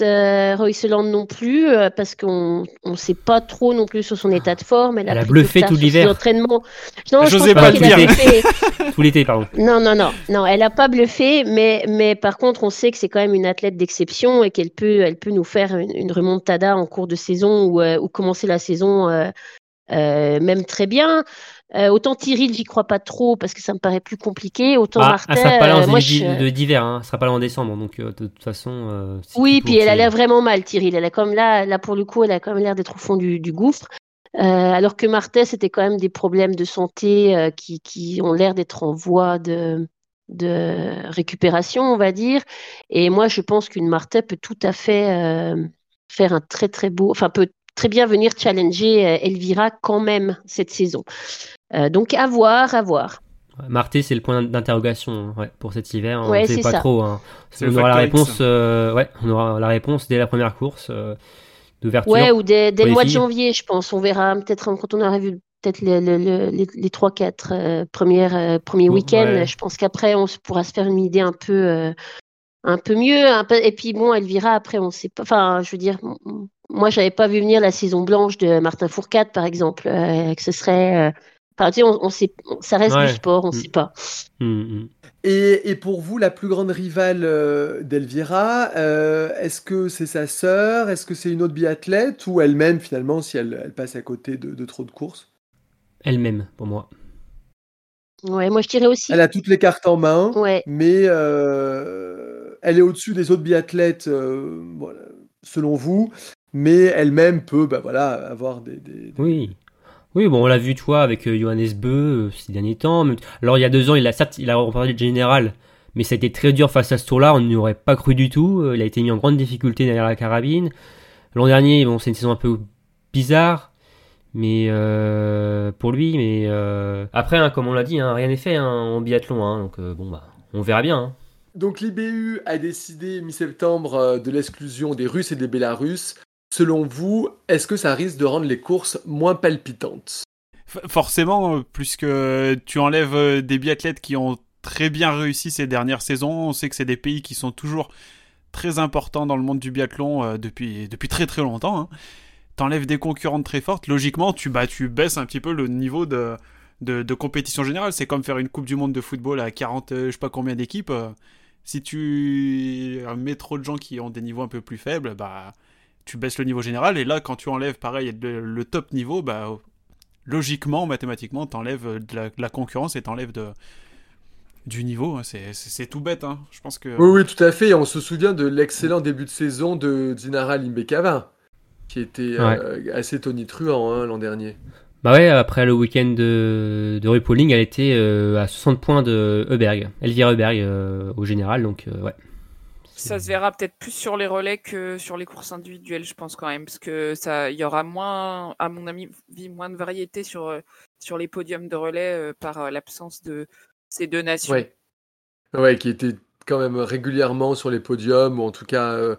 euh, Royceland non plus euh, parce qu'on on sait pas trop non plus sur son état de forme. Elle, Elle a bluffé tout l'hiver. entraînements. Non, je pas pas le qu'elle a dire. bluffé. Tout l'été, pardon. Non, non, non, non, elle n'a pas bluffé, mais, mais par contre, on sait que c'est quand même une athlète d'exception et qu'elle peut, elle peut nous faire une, une remontada en cours de saison ou, euh, ou commencer la saison euh, euh, même très bien. Euh, autant Tyril, j'y crois pas trop parce que ça me paraît plus compliqué. Autant Ah, Martin, elle sera pas là en euh, moi, je- de- d'hiver, hein. elle sera pas là en décembre, donc euh, de toute façon. Oui, puis elle a l'air vraiment mal, Tyril. Elle a comme là, là pour le coup, elle a quand même l'air d'être au fond du, du gouffre. Euh, alors que Martha, c'était quand même des problèmes de santé euh, qui, qui ont l'air d'être en voie de, de récupération, on va dire. Et moi, je pense qu'une Martha peut tout à fait euh, faire un très très beau, enfin peut très bien venir challenger euh, Elvira quand même cette saison. Euh, donc à voir, à voir. Marté, c'est le point d'interrogation hein, ouais, pour cet hiver. hein. Ouais, on sait c'est pas ça. trop. hein. On aura la réponse. euh, ouais, on aura la réponse dès la première course euh, d'ouverture. Ouais, ou dès, le les mois de janvier, je pense. On verra peut-être quand on aura vu peut-être le- le- le- les, les 3-4 euh, premières, euh, premiers Ouais. week-ends. Je pense qu'après, on pourra se faire une idée un peu, euh, un peu mieux. un peu- Et puis, bon, Elvira, après, on sait pas. Enfin, je veux dire, moi, j'avais pas vu venir la saison blanche de Martin Fourcade, par exemple, euh, que ce serait. euh, Enfin, tu sais, on, on sait, ça reste Ouais. du sport, on Mm. sait pas. Hum, hum. Et, et pour vous, la plus grande rivale euh, d'Elvira, euh, est-ce que c'est sa sœur Est-ce que c'est une autre biathlète Ou elle-même, finalement, si elle, elle passe à côté de, de trop de courses? Elle-même, pour moi. Ouais, moi, je dirais aussi. Elle a toutes les cartes en main, Ouais. mais euh, elle est au-dessus des autres biathlètes, euh, selon vous. Mais elle-même peut bah, voilà, avoir des, Oui. Oui, bon, on l'a vu, tu vois, avec euh, Johannes Beu euh, ces derniers temps. Alors, il y a deux ans, il a certes, il a remporté le général, mais ça a été très dur face à ce tour-là. On n'y aurait pas cru du tout. Il a été mis en grande difficulté derrière la carabine. L'an dernier, bon, c'est une saison un peu bizarre. Mais pour lui, mais après, hein, comme on l'a dit, hein, rien n'est fait hein, en biathlon, donc bon bah, on verra bien. Donc l'IBU a décidé mi-septembre euh, de l'exclusion des Russes et des Bélarusses. Selon vous, est-ce que ça risque de rendre les courses moins palpitantes? Forcément, euh, puisque tu enlèves euh, des biathlètes qui ont très bien réussi ces dernières saisons, on sait que c'est des pays qui sont toujours très importants dans le monde du biathlon depuis, depuis très très longtemps. Hein. T'enlèves des concurrentes très fortes, logiquement, tu, tu baisses un petit peu le niveau de, de, de compétition générale. C'est comme faire une Coupe du Monde de football à 40, euh, je sais pas combien d'équipes. Si tu mets trop de gens qui ont des niveaux un peu plus faibles, bah, tu baisses le niveau général. Et là, quand tu enlèves, pareil, le, le top niveau, bah, logiquement, mathématiquement, t'enlèves de la, de la concurrence et t'enlèves de, du niveau. hein. C'est- tout bête. Hein. Je pense que. Oui, oui, tout à fait. Et on se souvient de l'excellent début de saison de Dinara Limbekava, qui était euh, assez tonitruant hein, l'an dernier. Bah ouais, après le week-end de, de RuPauling, elle était euh, à 60 points de Heuberg, Elvira Heuberg euh, au général, donc euh, ouais. Ça se verra peut-être plus sur les relais que sur les courses individuelles, je pense quand même, parce que ça, il y aura moins, à mon avis, moins de variété sur euh, sur les podiums de relais euh, par euh, l'absence de ces deux nations. Ouais. ouais, qui était quand même régulièrement sur les podiums, ou en tout cas euh,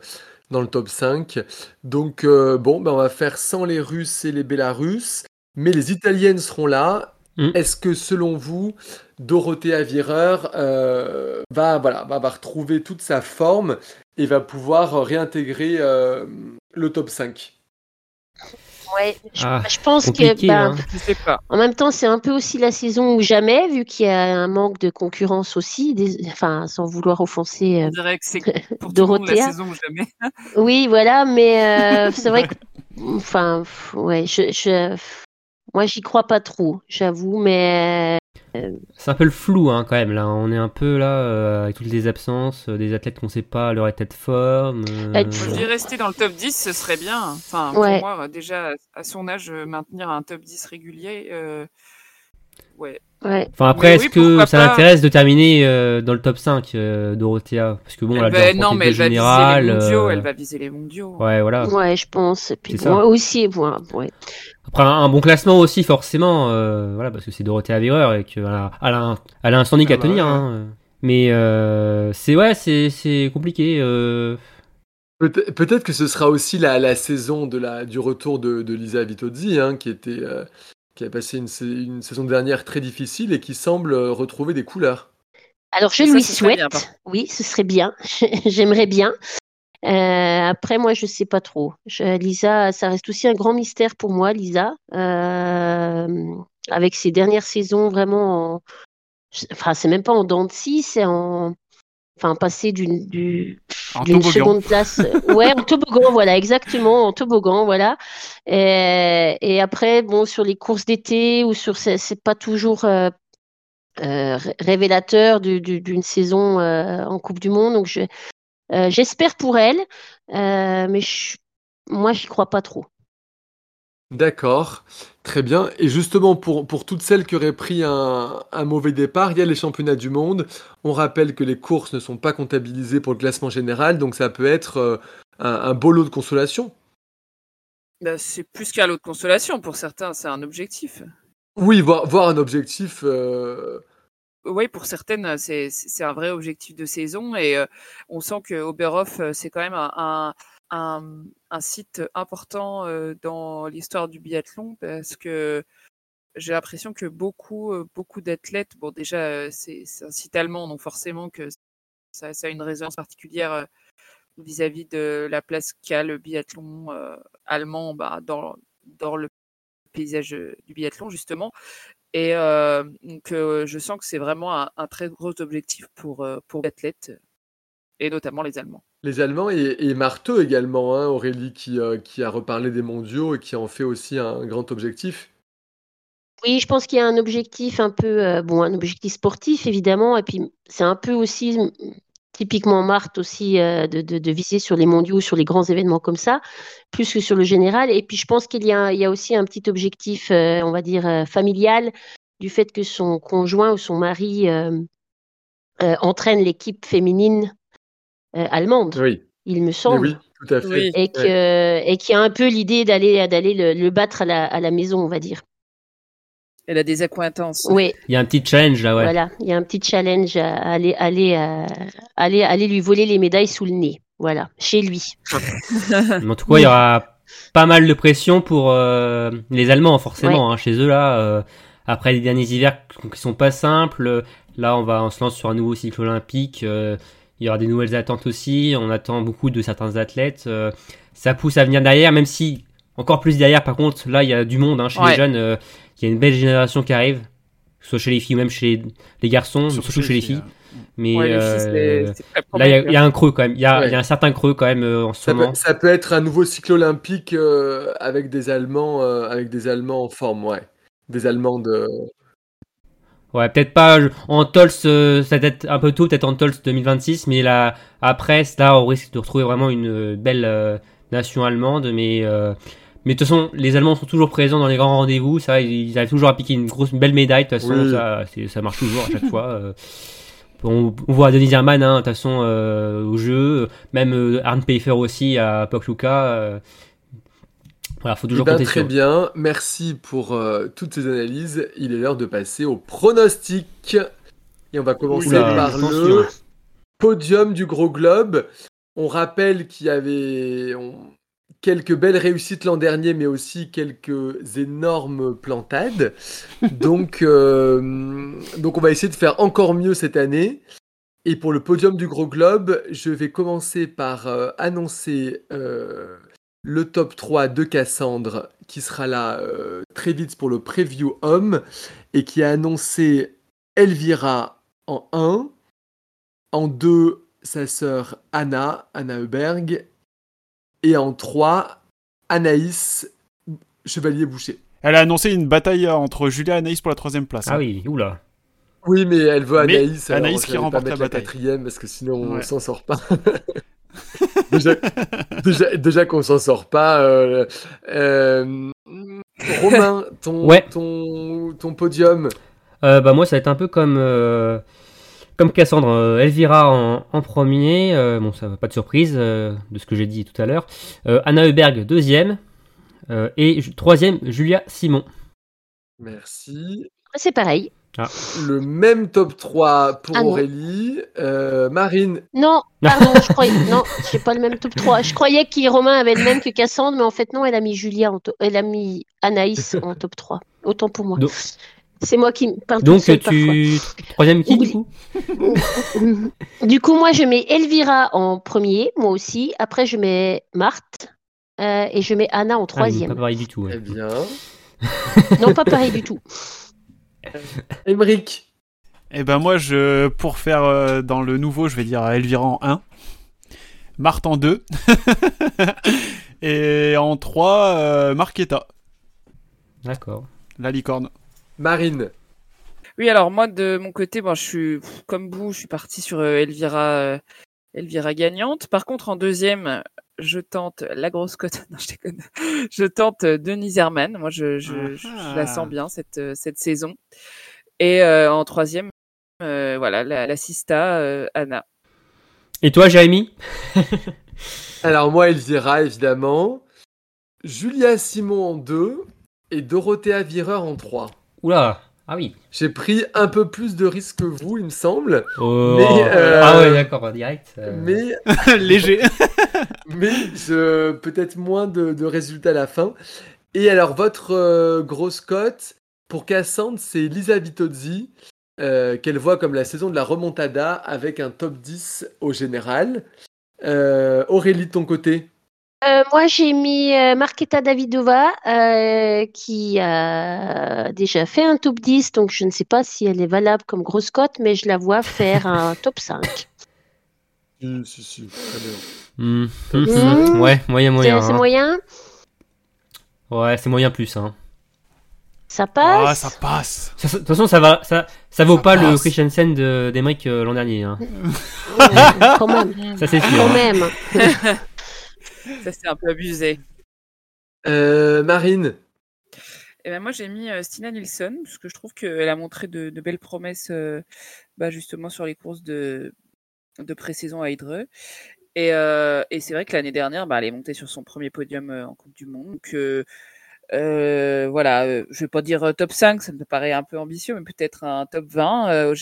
dans le top 5. Donc, euh, bon, ben, on va faire sans les Russes et les Bélarusses, mais les Italiennes seront là. Mm. Est-ce que, selon vous, Dorothea Virer euh, va, voilà, va, va retrouver toute sa forme et va pouvoir réintégrer euh, le top 5 Ouais, je, Ah, je pense que bah, hein. Je sais pas. en même temps, c'est un peu aussi la saison ou jamais, vu qu'il y a un manque de concurrence aussi, des- enfin, sans vouloir offenser. euh, On dirait que c'est pour monde la Dorothea. saison ou jamais. Oui, voilà, mais euh, c'est vrai que, enfin, ouais, je, je, moi, j'y crois pas trop, j'avoue, mais C'est un peu le flou hein, quand même là. On est un peu là euh, avec toutes les absences, euh, des athlètes qu'on sait pas leur état de forme. euh, Euh, Je dis rester dans le top 10, ce serait bien. Enfin, Ouais. pour moi, déjà, à son âge, euh, maintenir un top 10 régulier, euh, ouais. Ouais. Enfin après, est-ce oui, que ça l'intéresse de terminer euh, dans le top 5, euh, Dorothea? Parce que bon, elle a déjà non, mais le elle va général. viser les mondiaux. euh, Elle va viser les mondiaux. Ouais, voilà. Ouais, je pense. Et puis moi aussi, moi, ouais. Après un, un bon classement aussi forcément, euh, voilà, parce que c'est Dorothea Virer et qu'elle a, elle a, un, elle a un standing Ah à bah tenir. ouais. hein. Mais euh, c'est ouais, c'est c'est compliqué. euh. Peut- Peut-être que ce sera aussi la, la saison de la, du retour de, de Lisa Vitozzi, hein, qui, était, euh, qui a passé une, sa- une saison dernière très difficile et qui semble euh, retrouver des couleurs. Alors, je Ça, lui bien, souhaite. Oui, ce serait bien. J'aimerais bien. Euh, après, moi, je sais pas trop. Je- Lisa, ça reste aussi un grand mystère pour moi, Lisa. Euh, avec ses dernières saisons vraiment en... Enfin, c'est même pas en dents de scie, c'est en... Enfin, passer d'une du... Seconde place. Ouais, en toboggan, voilà, exactement, en toboggan, voilà. Et, et après, bon, sur les courses d'été ou sur... C'est c'est pas toujours... euh, euh, ré- révélateur du- du- d'une saison euh, en Coupe du Monde. Donc, je, euh, j'espère pour elle, euh, mais je, moi, j'y crois pas trop. D'accord, très bien. Et justement, pour, pour toutes celles qui auraient pris un, un mauvais départ, il y a les championnats du monde. On rappelle que les courses ne sont pas comptabilisées pour le classement général, donc ça peut être euh, un, un beau lot de consolation. Bah, c'est plus qu'un lot de consolation. Pour certains, c'est un objectif. Oui, voir, voir un objectif. euh, Oui, pour certaines, c'est c'est- c'est un vrai objectif de saison et euh, on sent que Oberhof, euh, c'est quand même un, un, un- site important dans l'histoire du biathlon parce que j'ai l'impression que beaucoup, beaucoup d'athlètes, bon déjà, c'est un site allemand, donc forcément que ça, a une résonance particulière vis-à-vis de la place qu'a le biathlon allemand bah, dans, dans le paysage du biathlon, justement. Et euh, donc, je sens que c'est vraiment un, un très gros objectif pour, pour les athlètes, et notamment les Allemands. les Allemands et, et Marteux également, hein, Aurélie qui, euh, qui a reparlé des mondiaux et qui en fait aussi un grand objectif. Oui, je pense qu'il y a un objectif un peu, euh, bon, un objectif sportif évidemment, et puis c'est un peu aussi typiquement Marthe aussi euh, de, de, de viser sur les mondiaux, sur les grands événements comme ça, plus que sur le général. Et puis je pense qu'il y a, il y a aussi un petit objectif, euh, on va dire euh, familial, du fait que son conjoint ou son mari euh, euh, entraîne l'équipe féminine euh, allemande, Oui, il me mais semble. oui. Tout à fait. Oui. et, que, et qui a un peu l'idée d'aller d'aller le, le battre à la, à la maison, on va dire. Elle a des accointances. Oui, Il y a un petit challenge là, ouais. voilà. Il y a un petit challenge à aller, aller, aller, aller lui voler les médailles sous le nez. Voilà, chez lui. En tout cas, il y aura pas mal de pression pour euh, les Allemands, forcément, hein, chez eux là. euh, après les derniers hivers qui sont pas simples, là on va on se lance sur un nouveau cycle olympique. euh, il y aura des nouvelles attentes aussi. On attend beaucoup de certains athlètes. euh, ça pousse à venir derrière, même si encore plus derrière. Par contre, là il y a du monde hein, chez les jeunes. euh, il y a une belle génération qui arrive, que ce soit chez les filles ou même chez les garçons, surtout, chez les filles. Mais Ouais, les filles, euh, c'est- c'est très là il y a- y, un creux quand même. Il y a, Ouais. il y a un certain creux quand même euh, en ce Ça moment. peut, ça peut être un nouveau cycle olympique euh, avec des Allemands, euh, avec des Allemands en forme, ouais. Des Allemands de. Ouais, peut-être pas en Tols, euh, ça peut être un peu tôt, peut-être en Tols 2026, mais là, après, là, on risque de retrouver vraiment une euh, belle euh, nation allemande, mais, euh, mais de toute façon, les Allemands sont toujours présents dans les grands rendez-vous, ça, ils ils arrivent toujours à piquer une grosse, une belle médaille, de toute façon, Oui. ça, ça marche toujours à chaque fois. euh. On, on voit Denis Herman, hein, de toute façon, euh, au jeu, même euh, Arne Pfeiffer aussi à Pokluka. Voilà, faut Eh toujours ben, compter très sur bien, merci pour euh, toutes ces analyses. Il est l'heure de passer au pronostic. Et on va commencer Oula, par le podium du gros globe. On rappelle qu'il y avait on- quelques belles réussites l'an dernier, mais aussi quelques énormes plantades. donc, euh, donc on va essayer de faire encore mieux cette année. Et pour le podium du gros globe, je vais commencer par euh, annoncer euh, le top 3 de Cassandre, qui sera là euh, très vite pour le preview homme, et qui a annoncé Elvira en 1, en 2 sa sœur Anna, Anna Heuberg, et en 3 Anaïs Chevalier Boucher. Elle a annoncé une bataille entre Julia et Anaïs pour la troisième place. Ah hein. oui, oula. Oui, mais elle veut Mais Anaïs. alors Anaïs qui remporte la bataille. quatrième parce que sinon on Ouais. s'en sort pas. déjà, déjà, déjà qu'on s'en sort pas. euh, euh, Romain, ton, Ouais. ton, ton podium. Euh, bah moi ça va être un peu comme euh, comme Cassandre, euh, Elvira en, en premier, euh, bon ça va pas de surprise euh, de ce que j'ai dit tout à l'heure, Euh, Anna Heuberg deuxième euh, et troisième Julia Simon. Merci. C'est pareil. Le même top 3 pour Ah. Aurélie. Euh, Marine. Non, pardon, je croyais. Non, j'ai pas le même top 3. Je croyais que Romain avait le même que Cassandre, mais en fait, non, elle a mis Julia, en to- elle a mis Anaïs en top 3. Autant pour moi. Donc- C'est moi qui me parle Donc seule tu troisième qui du coup? Parfois. Du coup, moi, je mets Elvira en premier, moi aussi. Après, je mets Marthe. euh, et je mets Anna en Ah troisième. Pas pareil du tout. ouais. Très bien. Non, pas pareil du tout. Et ben moi, je, pour faire euh, dans le nouveau, je vais dire Elvira en 1, Marthe en 2, et en 3, euh, Marquetta, D'accord. la licorne. Marine. Oui, alors moi de mon côté, bon, je suis pff, comme vous, je suis parti sur euh, Elvira, euh, Elvira gagnante. Par contre, en deuxième, je tente la grosse cote. Non, je déconne. Je tente euh, Denise Herman. Moi, je, je, je- je la sens bien cette euh, cette saison. Et euh, en troisième, euh, voilà, la, la Sista euh, Anna. Et toi Jérémy? Alors moi, Elvira, évidemment. Julia Simon en 2 et Dorothea Vireur en 3. Oula. Ah oui. J'ai pris un peu plus de risques que vous, il me semble. Oh. Mais, euh, Ah ouais d'accord direct. euh, Mais, Léger. mais je- peut-être moins de, de résultats à la fin. Et alors, votre euh, grosse cote pour Cassandre, c'est Lisa Vitozzi, euh, qu'elle voit comme la saison de la remontada avec un top 10 au général. Euh, Aurélie, de ton côté? Euh, moi, j'ai mis euh, Marketa Davidova, euh, qui a déjà fait un top 10, donc je ne sais pas si elle est valable comme grosse cote, mais je la vois faire un top 5. Si, si, si, très bien. hmm, Mhm. Ouais moyen moyen. c'est hein. moyen? Ouais c'est moyen plus. Hein. Ça passe? Ah, ça passe. De toute façon ça va ça ça vaut Ça pas le passe. Christiansen de d'Emeric euh, l'an dernier. Hein. Ouais, Quand même. Ça c'est sûr. Quand hein. même. Ça c'est un peu abusé. Euh, Marine Et ben moi j'ai mis euh, Stina Nilsson parce que je trouve qu'elle a montré de, de belles promesses euh, bah, justement sur les courses de, de pré-saison à Hydre. Et, euh, et c'est vrai que l'année dernière, bah, elle est montée sur son premier podium euh, en Coupe du Monde. Donc, voilà, euh, je vais pas dire top 5, ça me paraît un peu ambitieux, mais peut-être un top 20 euh, au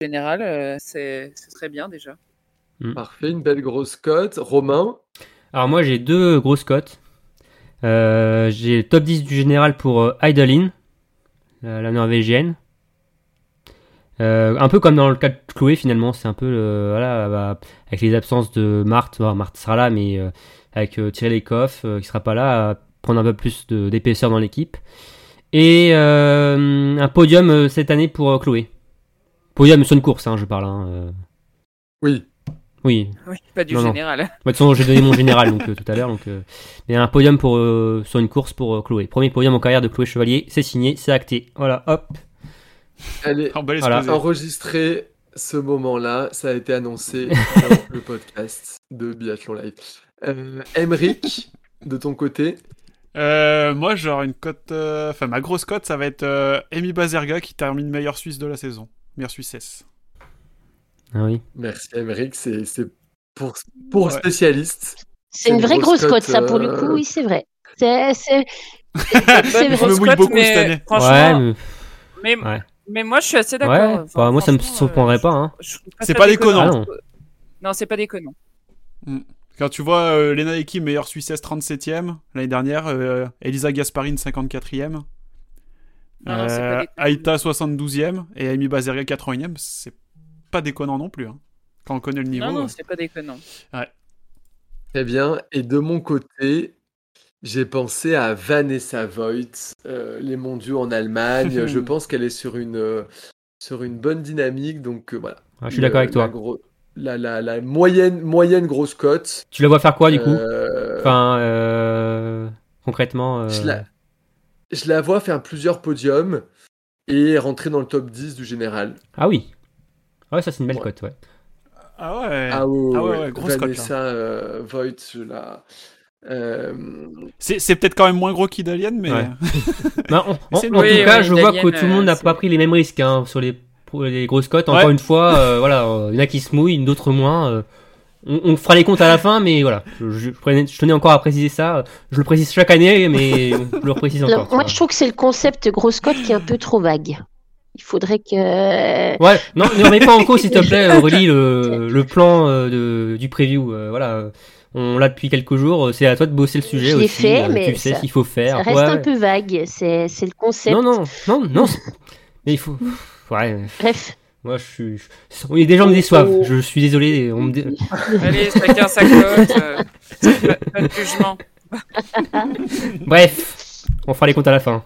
général, euh, c'est, ce serait bien déjà. Parfait, une belle grosse cote. Romain, Alors moi j'ai deux grosses cotes. Euh, j'ai le top 10 du général pour euh, Idolin, la, norvégienne. Euh, un peu comme dans le cas de Chloé finalement, c'est un peu voilà, bah, avec les absences de Marthe, Marthe sera là, mais euh, avec euh, Thierry Lecoff euh, qui sera pas là, prendre un peu plus d'épaisseur dans l'équipe. Et euh, un podium euh, cette année pour euh, Chloé. Podium sur une course, hein, je parle. Hein, euh. oui. Oui, Oui, pas du Non, non. général. Bah, de toute façon, j'ai donné mon général donc, euh, tout à l'heure. Donc, euh, mais un podium pour, euh, sur une course pour euh, Chloé. Premier podium en carrière de Chloé Chevalier, c'est signé, c'est acté. Voilà, hop. Voilà. explosé. enregistrer ce moment-là, ça a été annoncé dans le podcast de Biathlon Live. Euh, Emeric, de ton côté, Euh, moi, genre une cote. euh, Enfin, ma grosse cote, ça va être euh, Amy Bazerga qui termine meilleure Suisse de la saison. Meilleure Suissesse. Ah oui. merci Emeric, c'est c'est pour, pour Ouais. spécialistes. C'est une une vraie grosse grosse cote, ça, pour le euh, coup, oui, c'est vrai. C'est c'est- c'est Bonne vrai. Je me grosse mouille cote, beaucoup mais cette année. Franchement, Ouais, mais, mais, ouais. mais moi je suis assez d'accord. ouais. Enfin, bah, moi, ça me surprendrait euh, pas. Hein. C'est pas déconnant. Ah non. Non, c'est pas déconnant. Quand tu vois euh, Lena Eki, meilleure Suissesse 37ème l'année dernière, euh, Elisa Gasparine 54ème, Non, non, c'est pas euh, déconnant. Aïta 72ème et Amy Bazerga 80ème, c'est pas déconnant non plus. hein. Quand on connaît le niveau. Non, non, euh. c'est pas déconnant. Très bien. Et de mon côté, j'ai pensé à Vanessa Voigt, euh, les mondiaux en Allemagne. je pense qu'elle est sur une, euh, sur une bonne dynamique. Donc euh, voilà. Ah, je suis d'accord avec toi. La, gros- la, la- la moyenne, moyenne grosse cote. Tu la vois faire quoi du coup? Euh, Enfin, euh, concrètement. euh, je, la, je la vois faire plusieurs podiums et rentrer dans le top 10 du général. Ah oui. Ah ouais, ça c'est une belle Ouais. cote, ouais. Ah ouais. Ah ouais, Ah ouais, ouais, ouais, grosse cote, là. Vanessa euh, Voigt, je la. euh, C'est c'est peut-être quand même moins gros qu'Idalian, mais. Ouais. Bah, en tout Oui, cas, je vois que tout le monde n'a euh, pas pris les mêmes risques hein, sur les, les grosses cotes. Encore Ouais. une fois, euh, voilà, euh, il y en a qui se mouillent, d'autres moins. euh, on, on fera les comptes à la fin, mais voilà. Je, je prenais- je tenais encore à préciser ça. Je le précise chaque année, mais je le précise encore. Moi, je trouve que c'est le concept grosse cote qui est un peu trop vague. Il faudrait que. Ouais, non, ne remets pas en cause, s'il te plaît, Aurélie, le, le plan euh, de, du preview. euh, voilà, euh, on l'a depuis quelques jours. C'est à toi de bosser le sujet Je aussi. fait, euh, mais tu sais ce qu'il faut faire. Ça reste Ouais, un peu vague. C'est c'est le concept. Non, non, non, non. Mais il faut. Ouais, Bref. moi je suis. je- Oui, des gens me déçoivent. Je suis désolé. On me dé- Allez, chacun sa cote. euh, pas de jugement. Bref, on fera les comptes à la fin.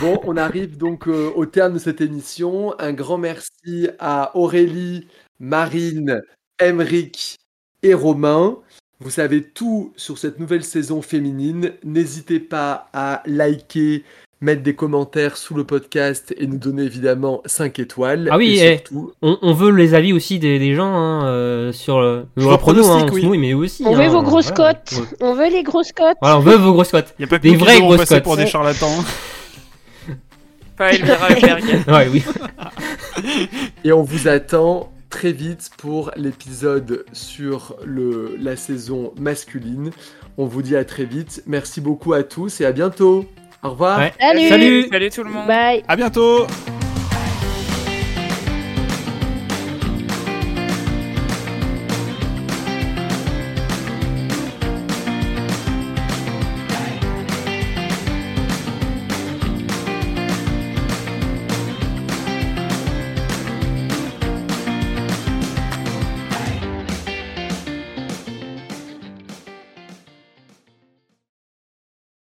Bon, on arrive donc euh, au terme de cette émission. Un grand merci à Aurélie, Marine, Emeric et Romain. Vous savez tout sur cette nouvelle saison féminine. N'hésitez pas à liker, mettre des commentaires sous le podcast et nous donner évidemment 5 étoiles. Ah oui, et eh. surtout, On, on veut les avis aussi des, des gens hein, euh, sur le. Je Reprenons, hein, pronostique, on oui. mouille, mais aussi. On hein, veut vos grosses voilà. cotes. Ouais. On veut les grosses cotes. Voilà, on veut vos grosses cotes. Il y a pas que Des nous vraies grosses cotes. pour des charlatans. Pas Elvira Huberg. Ouais, oui. et on vous attend très vite pour l'épisode sur le, la saison masculine. On vous dit à très vite. Merci beaucoup à tous et à bientôt. Au revoir. Ouais. Salut. Salut. Salut tout le monde. Bye. À bientôt!